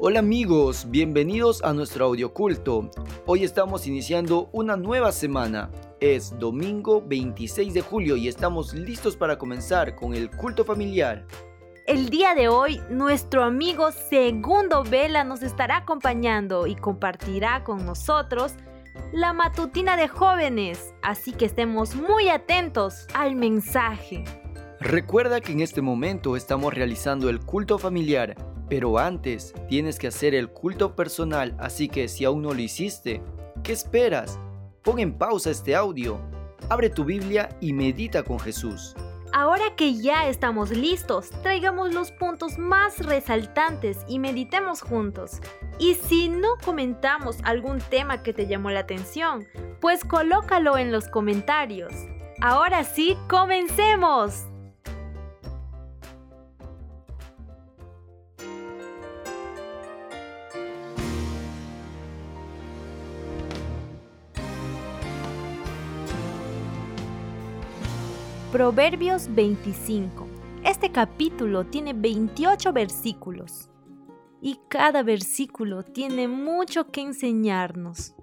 Hola amigos, bienvenidos a nuestro audio culto. Hoy estamos iniciando una nueva semana. Es domingo 26 de julio y estamos listos para comenzar con el culto familiar. El día de hoy, nuestro amigo Segundo Vela nos estará acompañando y compartirá con nosotros la matutina de jóvenes, así que estemos muy atentos al mensaje. Recuerda que en este momento estamos realizando el culto familiar pero antes tienes que hacer el culto personal, así que si aún no lo hiciste, ¿qué esperas? Pon en pausa este audio, abre tu Biblia y medita con Jesús. Ahora que ya estamos listos, traigamos los puntos más resaltantes y meditemos juntos. Y si no comentamos algún tema que te llamó la atención, pues colócalo en los comentarios. Ahora sí, comencemos. Proverbios 25. Este capítulo tiene 28 versículos y cada versículo tiene mucho que enseñarnos.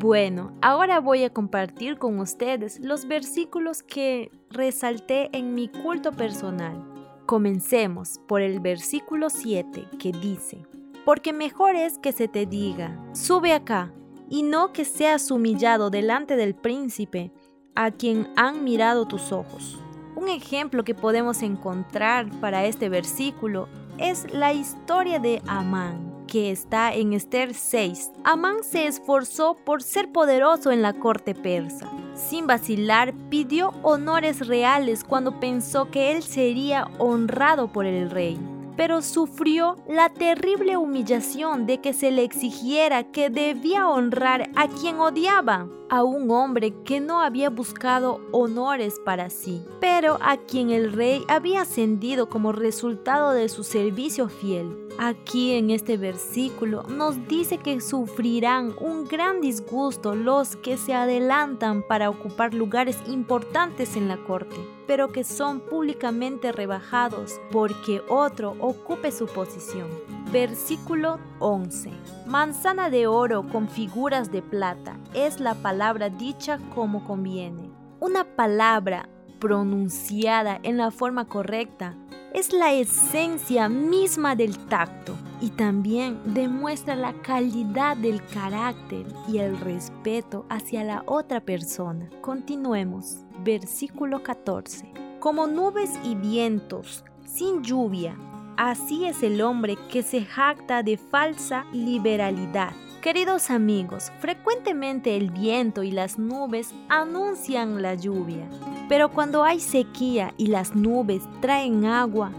Bueno, ahora voy a compartir con ustedes los versículos que resalté en mi culto personal. Comencemos por el versículo 7 que dice, porque mejor es que se te diga, sube acá, y no que seas humillado delante del príncipe a quien han mirado tus ojos. Un ejemplo que podemos encontrar para este versículo es la historia de Amán, que está en Esther 6. Amán se esforzó por ser poderoso en la corte persa. Sin vacilar, pidió honores reales cuando pensó que él sería honrado por el rey pero sufrió la terrible humillación de que se le exigiera que debía honrar a quien odiaba, a un hombre que no había buscado honores para sí, pero a quien el rey había ascendido como resultado de su servicio fiel. Aquí en este versículo nos dice que sufrirán un gran disgusto los que se adelantan para ocupar lugares importantes en la corte, pero que son públicamente rebajados porque otro ocupe su posición. Versículo 11. Manzana de oro con figuras de plata es la palabra dicha como conviene. Una palabra pronunciada en la forma correcta es la esencia misma del tacto y también demuestra la calidad del carácter y el respeto hacia la otra persona. Continuemos. Versículo 14. Como nubes y vientos, sin lluvia, así es el hombre que se jacta de falsa liberalidad. Queridos amigos, frecuentemente el viento y las nubes anuncian la lluvia, pero cuando hay sequía y las nubes traen agua,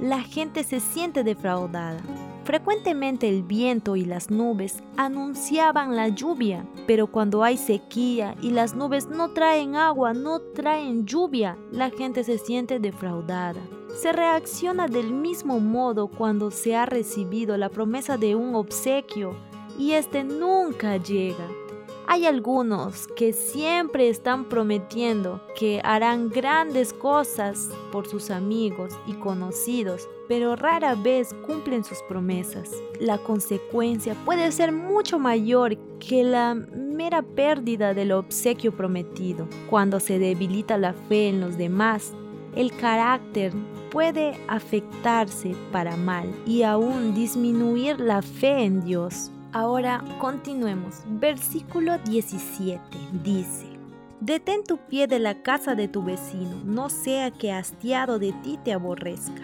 la gente se siente defraudada. Frecuentemente el viento y las nubes anunciaban la lluvia, pero cuando hay sequía y las nubes no traen agua, no traen lluvia, la gente se siente defraudada. Se reacciona del mismo modo cuando se ha recibido la promesa de un obsequio y este nunca llega. Hay algunos que siempre están prometiendo que harán grandes cosas por sus amigos y conocidos, pero rara vez cumplen sus promesas. La consecuencia puede ser mucho mayor que la mera pérdida del obsequio prometido. Cuando se debilita la fe en los demás, el carácter puede afectarse para mal y aún disminuir la fe en Dios. Ahora continuemos. Versículo 17 dice, Detén tu pie de la casa de tu vecino, no sea que hastiado de ti te aborrezca.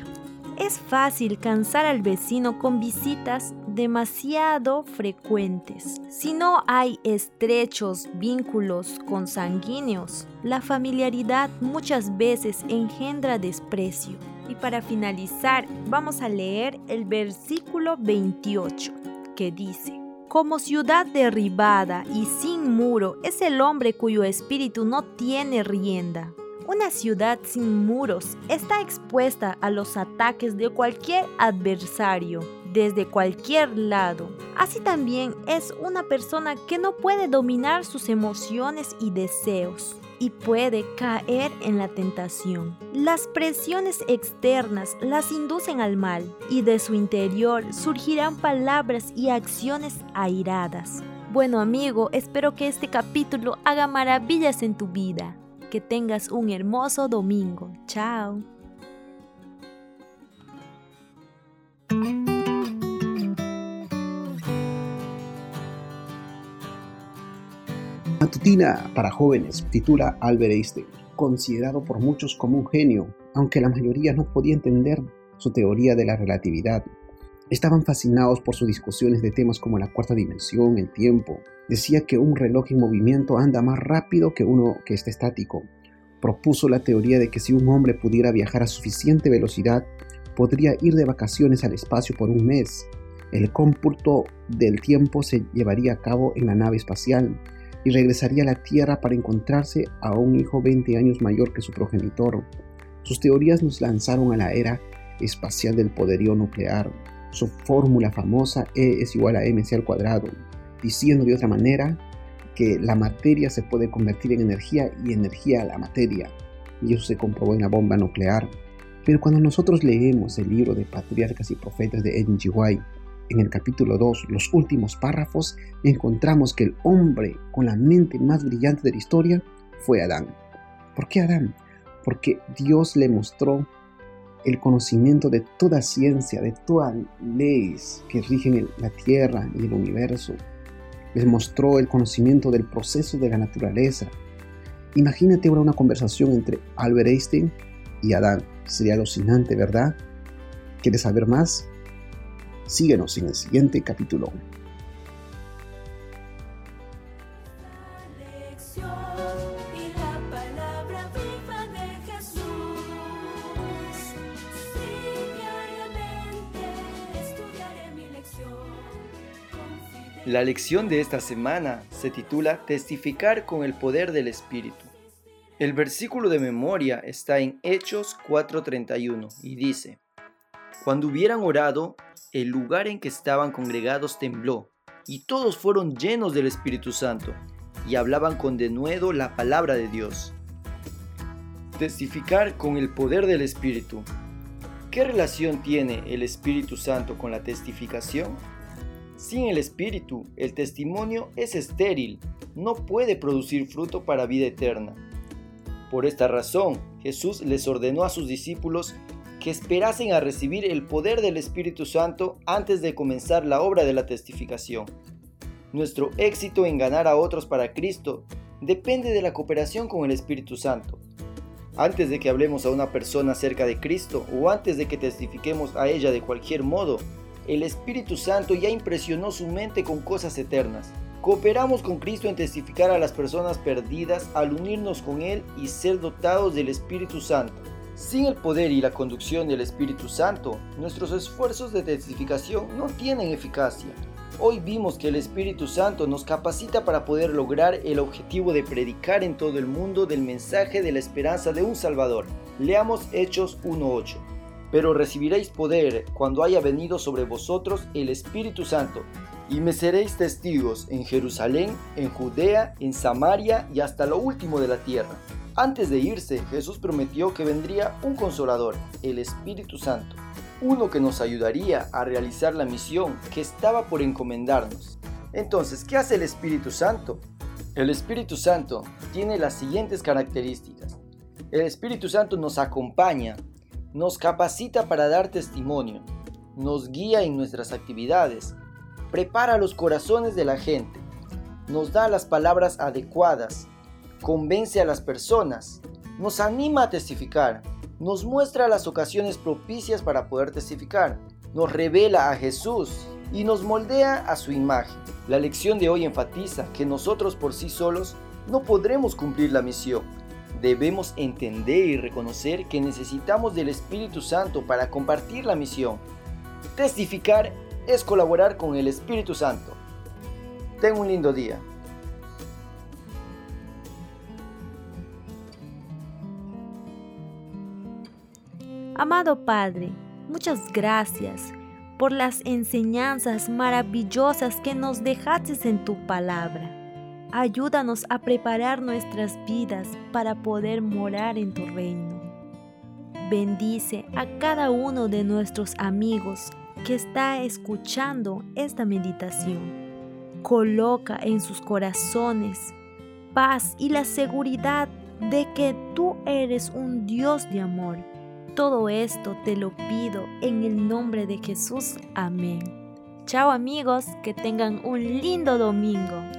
Es fácil cansar al vecino con visitas demasiado frecuentes. Si no hay estrechos vínculos consanguíneos, la familiaridad muchas veces engendra desprecio. Y para finalizar, vamos a leer el versículo 28 que dice, como ciudad derribada y sin muro es el hombre cuyo espíritu no tiene rienda. Una ciudad sin muros está expuesta a los ataques de cualquier adversario, desde cualquier lado. Así también es una persona que no puede dominar sus emociones y deseos. y puede caer en la tentación. Las presiones externas las inducen al mal y de su interior surgirán palabras y acciones airadas. Bueno amigo, espero que este capítulo haga maravillas en tu vida. Que tengas un hermoso domingo. Chao. Matutina para jóvenes titula Albert Einstein, considerado por muchos como un genio, aunque la mayoría no podía entender su teoría de la relatividad. Estaban fascinados por sus discusiones de temas como la cuarta dimensión, el tiempo. Decía que un reloj en movimiento anda más rápido que uno que está estático. Propuso la teoría de que si un hombre pudiera viajar a suficiente velocidad, podría ir de vacaciones al espacio por un mes. El cómputo del tiempo se llevaría a cabo en la nave espacial y regresaría a la Tierra para encontrarse a un hijo 20 años mayor que su progenitor. Sus teorías nos lanzaron a la era espacial del poderío nuclear. Su fórmula famosa E es igual a mc al cuadrado, diciendo de otra manera que la materia se puede convertir en energía y energía a la materia. Y eso se comprobó en la bomba nuclear. Pero cuando nosotros leemos el libro de Patriarcas y Profetas de Edwin en el capítulo 2, los últimos párrafos, encontramos que el hombre con la mente más brillante de la historia fue Adán. ¿Por qué Adán? Porque Dios le mostró el conocimiento de toda ciencia, de todas leyes que rigen la tierra y el universo. Les mostró el conocimiento del proceso de la naturaleza. Imagínate ahora una conversación entre Albert Einstein y Adán. Sería alucinante, ¿verdad? ¿Quieres saber más? Síguenos en el siguiente capítulo. La lección de esta semana se titula Testificar con el poder del Espíritu. El versículo de memoria está en Hechos 4:31 y dice, Cuando hubieran orado, el lugar en que estaban congregados tembló, y todos fueron llenos del Espíritu Santo, y hablaban con denuedo la palabra de Dios. Testificar con el poder del Espíritu. ¿Qué relación tiene el Espíritu Santo con la testificación? Sin el Espíritu, el testimonio es estéril, no puede producir fruto para vida eterna. Por esta razón, Jesús les ordenó a sus discípulos que esperasen a recibir el poder del Espíritu Santo antes de comenzar la obra de la testificación. Nuestro éxito en ganar a otros para Cristo depende de la cooperación con el Espíritu Santo. Antes de que hablemos a una persona acerca de Cristo o antes de que testifiquemos a ella de cualquier modo, el Espíritu Santo ya impresionó su mente con cosas eternas. Cooperamos con Cristo en testificar a las personas perdidas al unirnos con Él y ser dotados del Espíritu Santo. Sin el poder y la conducción del Espíritu Santo, nuestros esfuerzos de testificación no tienen eficacia. Hoy vimos que el Espíritu Santo nos capacita para poder lograr el objetivo de predicar en todo el mundo del mensaje de la esperanza de un Salvador. Leamos Hechos 1.8. Pero recibiréis poder cuando haya venido sobre vosotros el Espíritu Santo, y me seréis testigos en Jerusalén, en Judea, en Samaria y hasta lo último de la tierra. Antes de irse, Jesús prometió que vendría un consolador, el Espíritu Santo, uno que nos ayudaría a realizar la misión que estaba por encomendarnos. Entonces, ¿qué hace el Espíritu Santo? El Espíritu Santo tiene las siguientes características. El Espíritu Santo nos acompaña, nos capacita para dar testimonio, nos guía en nuestras actividades, prepara los corazones de la gente, nos da las palabras adecuadas, convence a las personas, nos anima a testificar, nos muestra las ocasiones propicias para poder testificar, nos revela a Jesús y nos moldea a su imagen. La lección de hoy enfatiza que nosotros por sí solos no podremos cumplir la misión. Debemos entender y reconocer que necesitamos del Espíritu Santo para compartir la misión. Testificar es colaborar con el Espíritu Santo. Ten un lindo día. Amado Padre, muchas gracias por las enseñanzas maravillosas que nos dejaste en tu palabra. Ayúdanos a preparar nuestras vidas para poder morar en tu reino. Bendice a cada uno de nuestros amigos que está escuchando esta meditación. Coloca en sus corazones paz y la seguridad de que tú eres un Dios de amor. Todo esto te lo pido en el nombre de Jesús. Amén. Chao amigos, que tengan un lindo domingo.